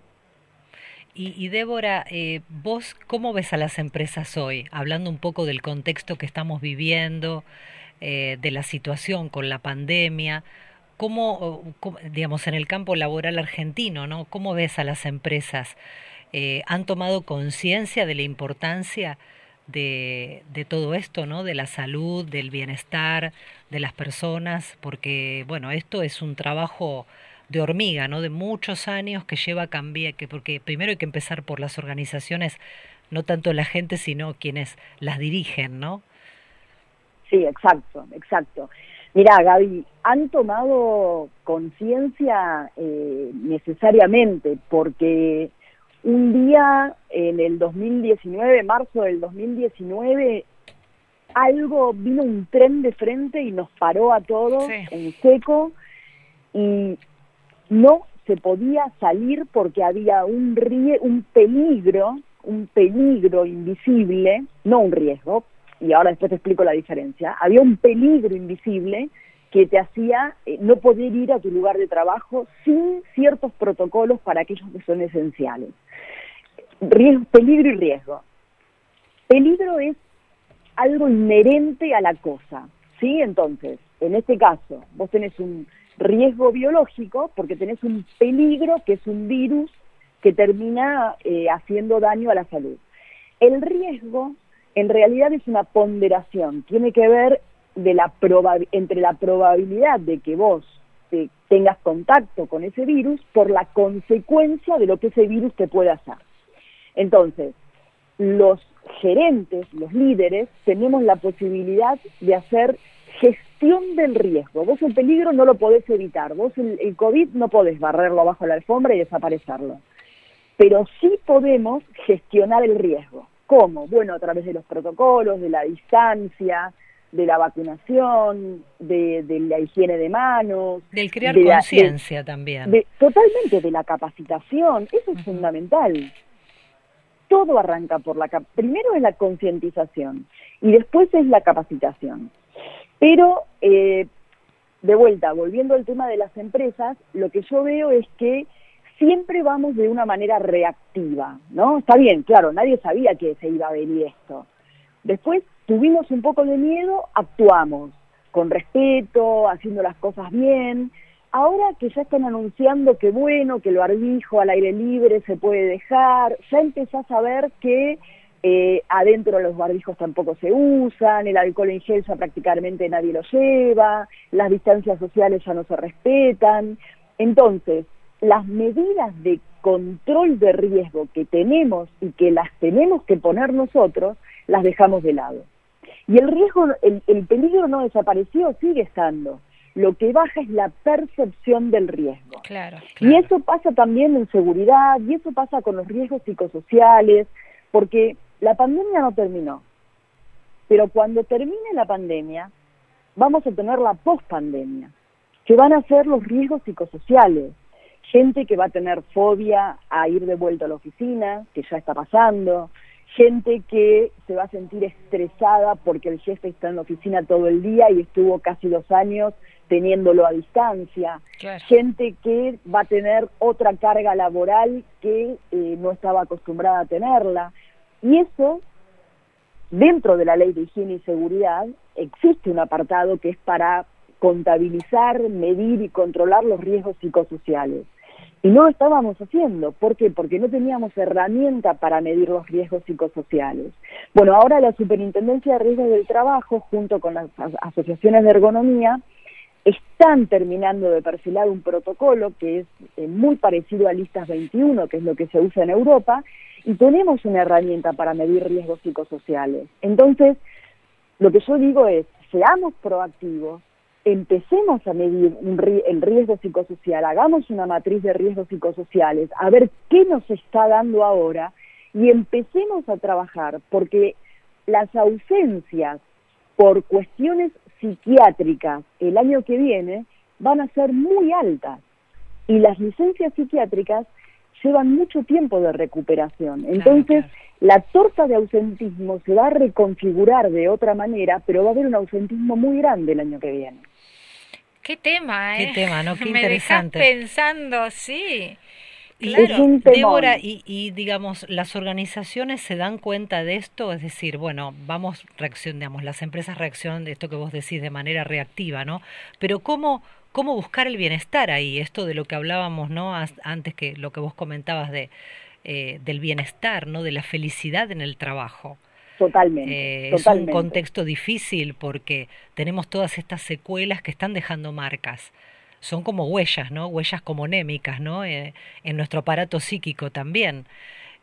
Y, y, Débora, eh, vos cómo ves a las empresas hoy, hablando un poco del contexto que estamos viviendo, eh, de la situación con la pandemia, ¿cómo, digamos, en el campo laboral argentino, ¿no? ¿Cómo ves a las empresas? Eh, ¿Han tomado conciencia de la importancia de, de, todo esto, ¿no? De la salud, del bienestar de las personas, porque, bueno, esto es un trabajo de hormiga, ¿no? De muchos años que lleva a cambiar, que porque primero hay que empezar por las organizaciones, no tanto la gente, sino quienes las dirigen, ¿no? Sí, exacto, exacto. Mira, Gaby, han tomado conciencia eh, necesariamente porque un día en el 2019, marzo del 2019, algo vino un tren de frente y nos paró a todos en seco y no se podía salir porque había un rie un peligro, un peligro invisible, no un riesgo, y ahora después te explico la diferencia, había un peligro invisible que te hacía eh, no poder ir a tu lugar de trabajo sin ciertos protocolos para aquellos que son esenciales. Riesgo, peligro y riesgo. Peligro es algo inherente a la cosa, ¿sí? Entonces, en este caso, vos tenés un riesgo biológico porque tenés un peligro que es un virus que termina eh, haciendo daño a la salud. El riesgo en realidad es una ponderación, tiene que ver de la entre la probabilidad de que vos tengas contacto con ese virus por la consecuencia de lo que ese virus te puede hacer. Entonces, los gerentes, los líderes, tenemos la posibilidad de hacer gestión del riesgo. Vos el peligro no lo podés evitar, vos el, el COVID no podés barrerlo bajo la alfombra y desaparecerlo, pero sí podemos gestionar el riesgo. ¿Cómo? Bueno, a través de los protocolos, de la distancia, de la vacunación, de, la higiene de manos. Del crear conciencia también. totalmente, de la capacitación. Eso es fundamental. Todo arranca por la... Primero es la concientización y después es la capacitación. Pero, eh, de vuelta, volviendo al tema de las empresas, lo que yo veo es que siempre vamos de una manera reactiva, ¿no? Está bien, claro, nadie sabía que se iba a venir esto. Después tuvimos un poco de miedo, actuamos con respeto, haciendo las cosas bien. Ahora que ya están anunciando que bueno, que el barbijo al aire libre se puede dejar, ya empezás a ver que eh, adentro los barbijos tampoco se usan, el alcohol en gel ya prácticamente nadie lo lleva, las distancias sociales ya no se respetan. Entonces, las medidas de control de riesgo que tenemos y que las tenemos que poner nosotros, las dejamos de lado. Y el riesgo, el, el peligro no desapareció, sigue estando. Lo que baja es la percepción del riesgo. Claro, Y eso pasa también en seguridad, y eso pasa con los riesgos psicosociales, porque la pandemia no terminó, pero cuando termine la pandemia, vamos a tener la pospandemia, que van a ser los riesgos psicosociales. Gente que va a tener fobia a ir de vuelta a la oficina, que ya está pasando, gente que se va a sentir estresada porque el jefe está en la oficina todo el día y estuvo casi dos años teniéndolo a distancia, gente que va a tener otra carga laboral que eh, no estaba acostumbrada a tenerla. Y eso, dentro de la ley de higiene y seguridad, existe un apartado que es para contabilizar, medir y controlar los riesgos psicosociales. Y no lo estábamos haciendo. ¿Por qué? Porque no teníamos herramienta para medir los riesgos psicosociales. Bueno, ahora la Superintendencia de Riesgos del Trabajo, junto con las asociaciones de ergonomía, están terminando de perfilar un protocolo que es eh, muy parecido a Listas 21, que es lo que se usa en Europa, y tenemos una herramienta para medir riesgos psicosociales. Entonces, lo que yo digo es, seamos proactivos, empecemos a medir el riesgo psicosocial, hagamos una matriz de riesgos psicosociales, a ver qué nos está dando ahora y empecemos a trabajar, porque las ausencias por cuestiones psiquiátricas el año que viene van a ser muy altas y las licencias psiquiátricas llevan mucho tiempo de recuperación. Entonces, la torta de ausentismo se va a reconfigurar de otra manera, pero va a haber un ausentismo muy grande el año que viene. Qué tema, ¿eh? Qué tema, ¿no? Qué Me interesante. pensando, sí. Claro. Débora, y, y, digamos, las organizaciones se dan cuenta de esto, es decir, bueno, vamos, reaccionamos, las empresas reaccionan de esto que vos decís de manera reactiva, ¿no? Pero ¿cómo, cómo buscar el bienestar ahí, esto de lo que hablábamos, ¿no? Antes que lo que vos comentabas de, eh, del bienestar, ¿no? De la felicidad en el trabajo. Totalmente, eh, Es un contexto difícil porque tenemos todas estas secuelas que están dejando marcas. Son como huellas, ¿no? Huellas como némicas, ¿no? Eh, en nuestro aparato psíquico también.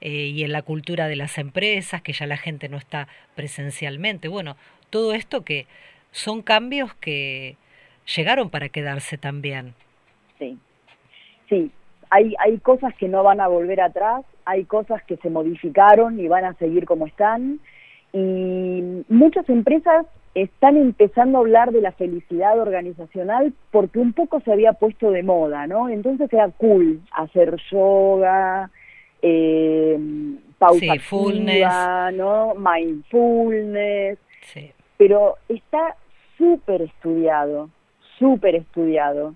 y en la cultura de las empresas, que ya la gente no está presencialmente. Bueno, todo esto que son cambios que, llegaron para quedarse también. Sí, sí, hay, hay cosas que no van a volver atrás, hay cosas que se modificaron y van a seguir como están, y muchas empresas están empezando a hablar de la felicidad organizacional porque un poco se había puesto de moda, ¿no? Entonces era cool hacer yoga, eh, pausa ¿no? Mindfulness. Sí. Pero está súper estudiado súper estudiado.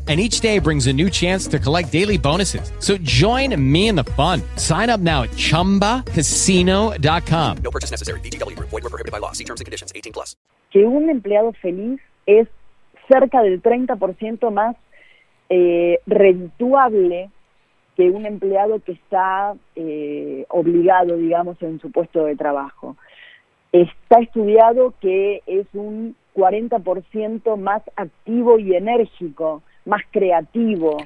and each day brings a new chance to collect daily bonuses. So join me in the fun. Sign up now at ChumbaCasino.com. No purchase necessary. BGW. Void were prohibited by law. See terms and conditions. 18 plus. Que un empleado feliz es cerca del 30% más eh, redituable que un empleado que está eh, obligado, digamos, en su puesto de trabajo. Está estudiado que es un 40% más activo y enérgico más creativo,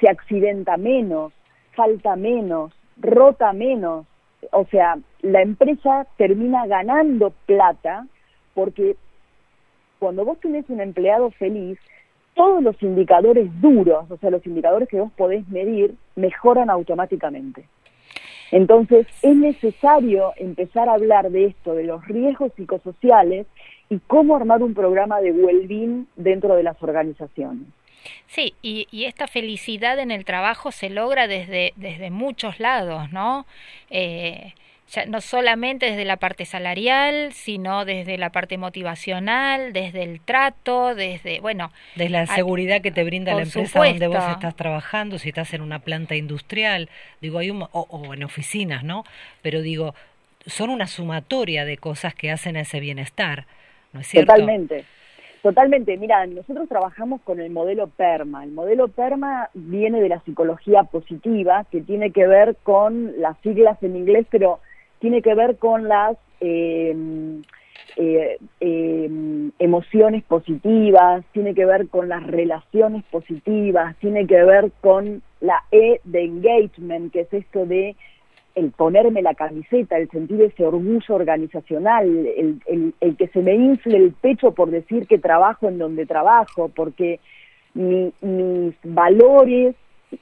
se accidenta menos, falta menos, rota menos. O sea, la empresa termina ganando plata porque cuando vos tenés un empleado feliz, todos los indicadores duros, o sea, los indicadores que vos podés medir, mejoran automáticamente. Entonces, es necesario empezar a hablar de esto, de los riesgos psicosociales y cómo armar un programa de well-being dentro de las organizaciones. Sí, y, y, esta felicidad en el trabajo se logra desde, desde muchos lados, ¿no? Eh, no solamente desde la parte salarial, sino desde la parte motivacional, desde el trato, desde, bueno... Desde la seguridad que te brinda la empresa donde vos estás trabajando, si estás en una planta industrial, digo, hay un, o, o en oficinas, ¿no? Pero digo, son una sumatoria de cosas que hacen a ese bienestar, ¿no es cierto? Totalmente. Totalmente, mira, nosotros trabajamos con el modelo PERMA. El modelo PERMA viene de la psicología positiva, que tiene que ver con las siglas en inglés, pero tiene que ver con las em, eh, em, emociones positivas, tiene que ver con las relaciones positivas, tiene que ver con la E de engagement, que es esto de el ponerme la camiseta, el sentir ese orgullo organizacional, el, el, que se me infle el pecho por decir que trabajo en donde trabajo, porque mis valores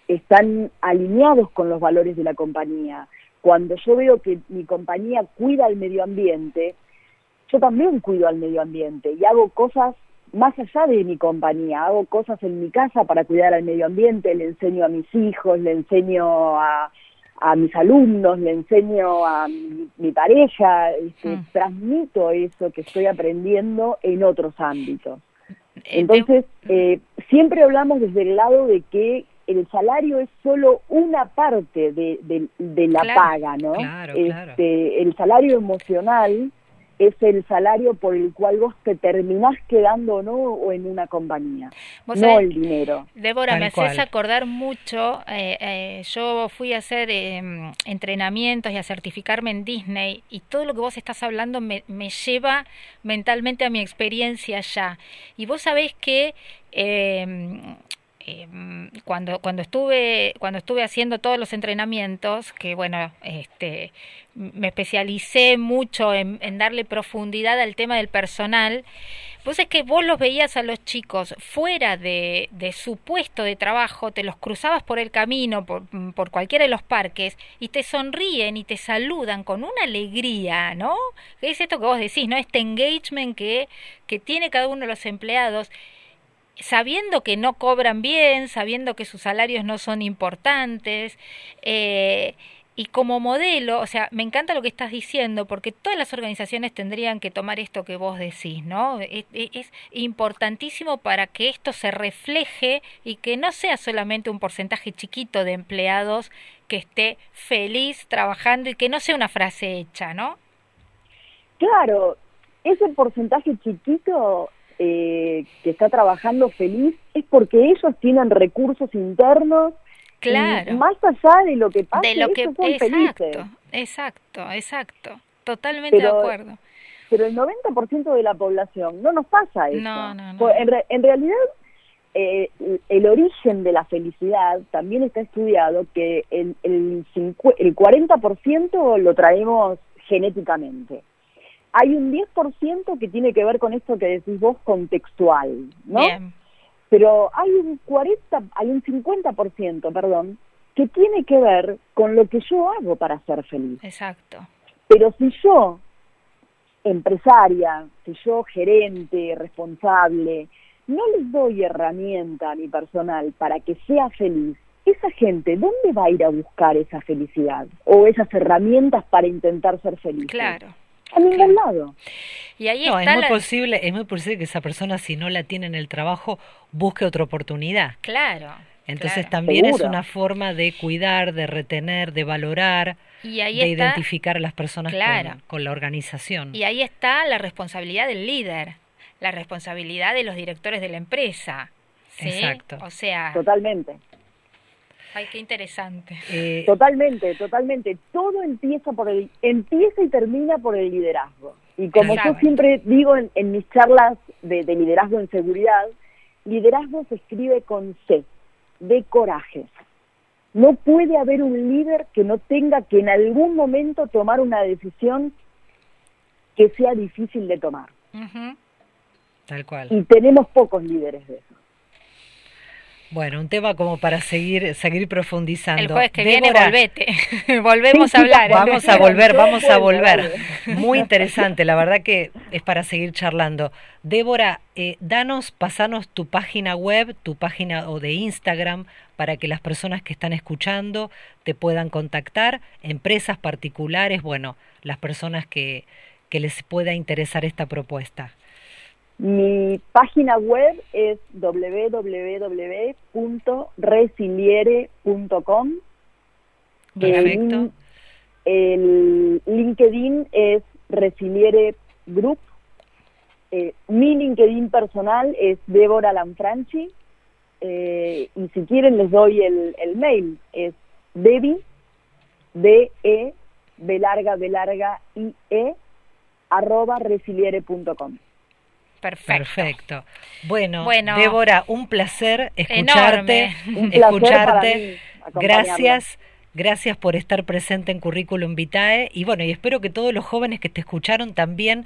están alineados con los valores de la compañía. Cuando yo veo que mi compañía cuida el medio ambiente, yo también cuido al medio ambiente y hago cosas más allá de mi compañía, hago cosas en mi casa para cuidar al medio ambiente, le enseño a mis hijos, le enseño a, a mis alumnos, le enseño a mi, pareja, este, mm. transmito eso que estoy aprendiendo en otros ámbitos. Eh, Entonces, eh, siempre hablamos desde el lado de que el salario es solo una parte de, de, la paga, ¿no? Este, el salario emocional es el salario por el cual vos te terminás quedando no o en una compañía, no el dinero. Débora, me haces acordar mucho, eh, eh, yo fui a hacer em, entrenamientos y a certificarme en Disney y todo lo que vos estás hablando me, me lleva mentalmente a mi experiencia allá. Y vos sabés que... Em, cuando, cuando, estuve, cuando estuve haciendo todos los entrenamientos, que bueno, este, me especialicé mucho en, darle profundidad al tema del personal, pues es que vos los veías a los chicos fuera de, de su puesto de trabajo, te los cruzabas por el camino, por, por, cualquiera de los parques, y te sonríen y te saludan con una alegría, ¿no? Es esto que vos decís, ¿no? Este engagement que, que tiene cada uno de los empleados sabiendo que no cobran bien, sabiendo que sus salarios no son importantes, eh, y como modelo, o sea, me encanta lo que estás diciendo, porque todas las organizaciones tendrían que tomar esto que vos decís, ¿no? Es, es, importantísimo para que esto se refleje y que no sea solamente un porcentaje chiquito de empleados que esté feliz trabajando y que no sea una frase hecha, ¿no? Claro, ese porcentaje chiquito eh, que está trabajando feliz es porque ellos tienen recursos internos claro. más allá de lo que pasa de lo que exacto exacto exacto totalmente de acuerdo. pero el 90% de la población no nos pasa eso. no, no, no. En, en, realidad eh, el origen de la felicidad también está estudiado que el, el, el 40% lo traemos genéticamente hay un 10% que tiene que ver con esto que decís vos contextual, ¿no? Pero hay un 40, hay un 50%, perdón, que tiene que ver con lo que yo hago para ser feliz. Exacto. Pero si yo empresaria, si yo gerente, responsable, no les doy herramienta a mi personal para que sea feliz, esa gente, ¿dónde va a ir a buscar esa felicidad o esas herramientas para intentar ser feliz? Claro. A ningún lado. Y ahí no, está es muy la- posible, es muy posible que esa persona si no la tiene en el trabajo busque otra oportunidad. Claro. Entonces claro. también es una forma de cuidar, de retener, de valorar, Y ahí de está- identificar a las personas con- Claro. con, la organización. Y ahí está la responsabilidad del líder, la responsabilidad de los directores de la empresa. ¿sí? Exacto. O sea, Totalmente. Ay, qué interesante. Eh, Totalmente, totalmente. Todo empieza por el, empieza y termina por el liderazgo. Y como yo siempre digo en, en mis charlas de, de liderazgo en seguridad, liderazgo se escribe con C, de coraje. No puede haber un líder que no tenga que en algún momento tomar una decisión que sea difícil de tomar. Tal cual. Y tenemos pocos líderes de eso. Bueno, un tema como para seguir seguir profundizando. El jueves que viene volvete. Volvemos a hablar. Vamos a volver, vamos a volver. Muy interesante, la verdad que es para seguir charlando. Débora, eh, danos, pasanos tu página web, tu página o de Instagram, para que las personas que están escuchando te puedan contactar, empresas particulares, bueno, las personas que, que les pueda interesar esta propuesta. Mi página web es www.resiliere.com. Perfecto. El, el LinkedIn es Resiliere Group. Eh, mi LinkedIn personal es Débora Lanfranchi. Eh, y si quieren les doy el, el mail. Es Debbie, D-E, B larga, B larga, I-E, arroba resiliere.com. Perfecto. Perfecto. Bueno, Bueno. Débora, un placer escucharte. Un placer para escucharte. mí. Gracias, gracias por estar presente en Currículum Vitae y bueno, y espero que todos los jóvenes que te escucharon también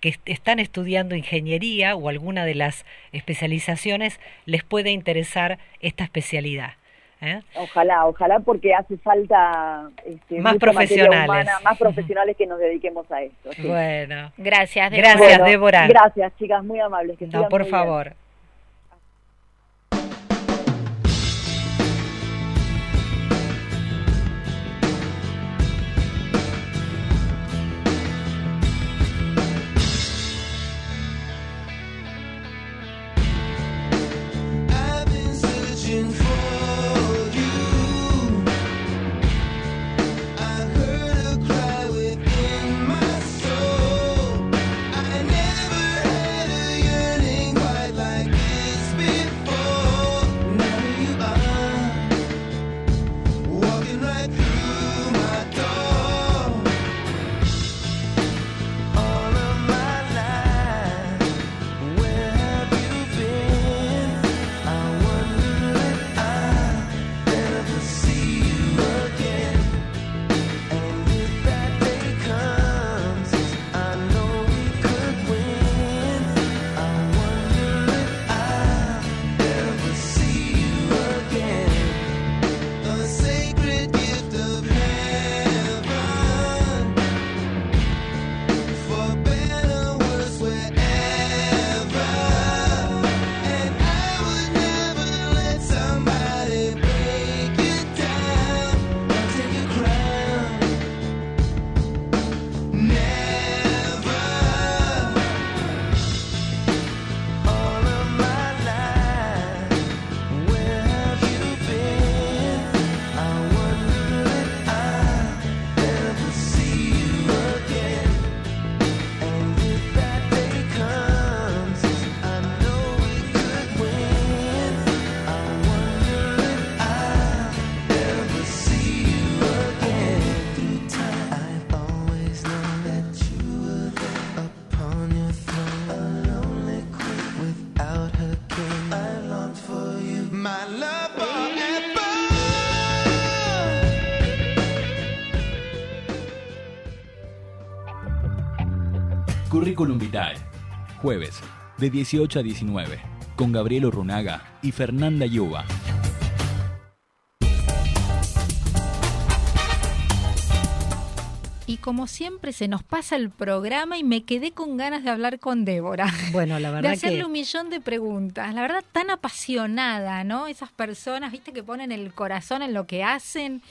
que est- están estudiando ingeniería o alguna de las especializaciones les pueda interesar esta especialidad. ¿Eh? Ojalá, ojalá porque hace falta este, Más profesionales. humana, más profesionales que nos dediquemos a esto. sí. Bueno, Gracias, Débora. Gracias, Bueno, Débora. Gracias, chicas, muy amables. Que no, por bien. Currículum Vitae. Jueves, de 18 a 19, con Gabriel Urrunaga y Fernanda Yuba. Y como siempre se nos pasa el programa y me quedé con ganas de hablar con Débora. Bueno, la de verdad hacerle que un millón de preguntas. La verdad, tan apasionada, ¿no? Esas personas, viste, que ponen el corazón en lo que hacen.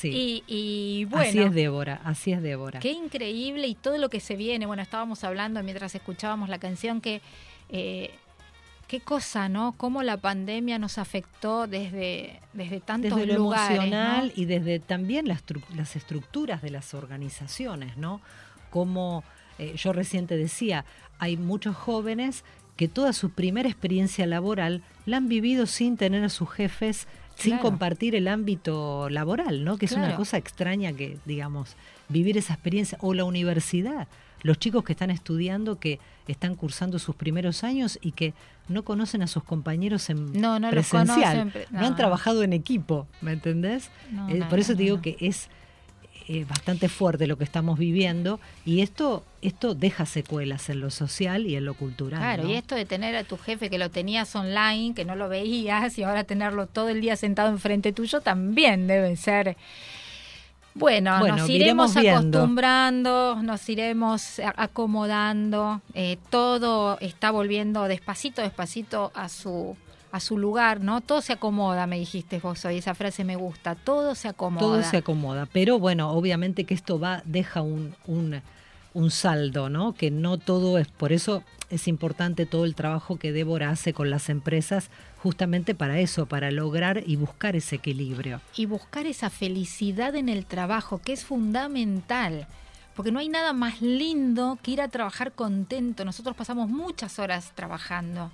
Sí. Y, y bueno. así es Débora, así es Débora. Qué increíble y todo lo que se viene. Bueno, estábamos hablando mientras escuchábamos la canción que eh, qué cosa, ¿no? Cómo la pandemia nos afectó desde desde tantos desde lo lugares, emocional ¿no? y desde también las, las estructuras de las organizaciones, ¿no? Como eh, yo recién te decía, hay muchos jóvenes que toda su primera experiencia laboral la han vivido sin tener a sus jefes, sin Claro. compartir el ámbito laboral, ¿no? Que es una cosa extraña que, digamos, vivir esa experiencia. O la universidad, los chicos que están estudiando, que están cursando sus primeros años y que no conocen a sus compañeros en No, no los presencial, conocen, no, no, han trabajado en equipo, ¿me entendés? Eh, por eso te digo que es eh, bastante fuerte lo que estamos viviendo y esto esto deja secuelas en lo social y en lo cultural. Claro, ¿no? y esto de tener a tu jefe que lo tenías online, que no lo veías, y ahora tenerlo todo el día sentado enfrente tuyo también debe ser. Bueno, Bueno, nos iremos viendo. acostumbrando, nos iremos acomodando, eh, todo está volviendo despacito, despacito a su a su lugar, ¿no? Todo se acomoda, me dijiste vos hoy, esa frase me gusta, todo se acomoda. Todo se acomoda, pero bueno, obviamente que esto va deja un, un, un saldo, ¿no? Que no todo es, por eso es importante todo el trabajo que Débora hace con las empresas justamente para eso, para lograr y buscar ese equilibrio. y buscar esa felicidad en el trabajo, que es fundamental. Porque no hay nada más lindo que ir a trabajar contento. Nosotros pasamos muchas horas trabajando.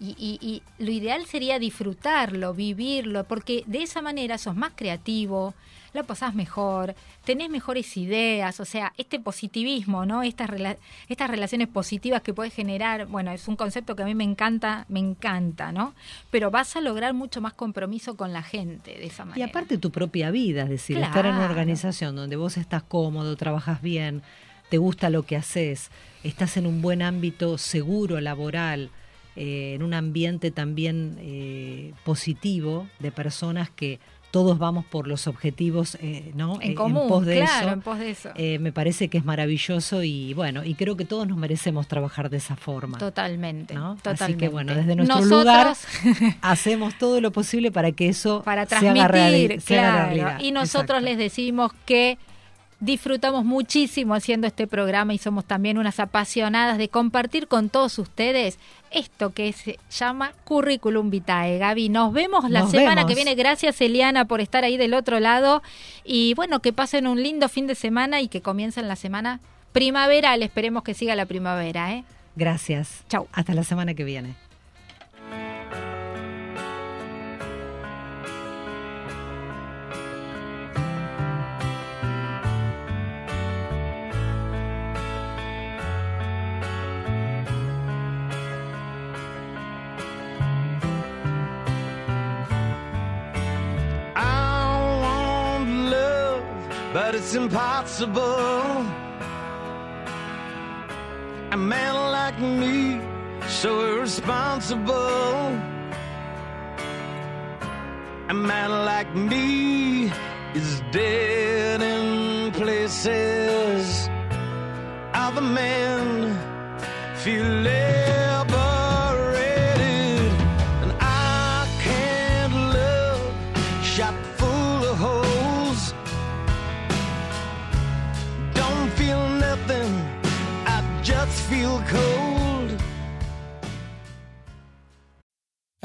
Y, y- y lo ideal sería disfrutarlo, vivirlo, porque de esa manera sos más creativo, la pasás mejor, tenés mejores ideas, o sea, este positivismo, ¿no? Estas, rela- estas relaciones positivas que puedes generar, bueno, es un concepto que a mí me encanta, me encanta, ¿no? Pero vas a lograr mucho más compromiso con la gente de esa Y manera. aparte tu propia vida, es decir, estar en una organización donde vos estás cómodo, trabajas bien, te gusta lo que haces, estás en un buen ámbito seguro, laboral, eh, en un ambiente también eh, positivo de personas que todos vamos por los objetivos, eh, ¿no? En común, pos de claro, eso. en pos de eso. Eh, me parece que es maravilloso y bueno, y creo que todos nos merecemos trabajar de esa forma. Totalmente, ¿no? totalmente. Así que bueno, desde nuestro Nosotros, lugar hacemos todo lo posible para que eso para se haga transmitir, reali- se haga realidad. Y nosotros Exacto. les decimos que disfrutamos muchísimo haciendo este programa y somos también unas apasionadas de compartir con todos ustedes esto que se llama Curriculum Vitae. Gaby, nos vemos la Nos semana vemos. que viene. Gracias, Eliana, por estar ahí del otro lado. Y bueno, que pasen un lindo fin de semana y que comiencen la semana primaveral. Esperemos que siga la primavera, ¿eh? Gracias. Chau. Hasta la semana que viene. But it's impossible. A man like me, so irresponsible. A man like me is dead in places. Other men feel liberated,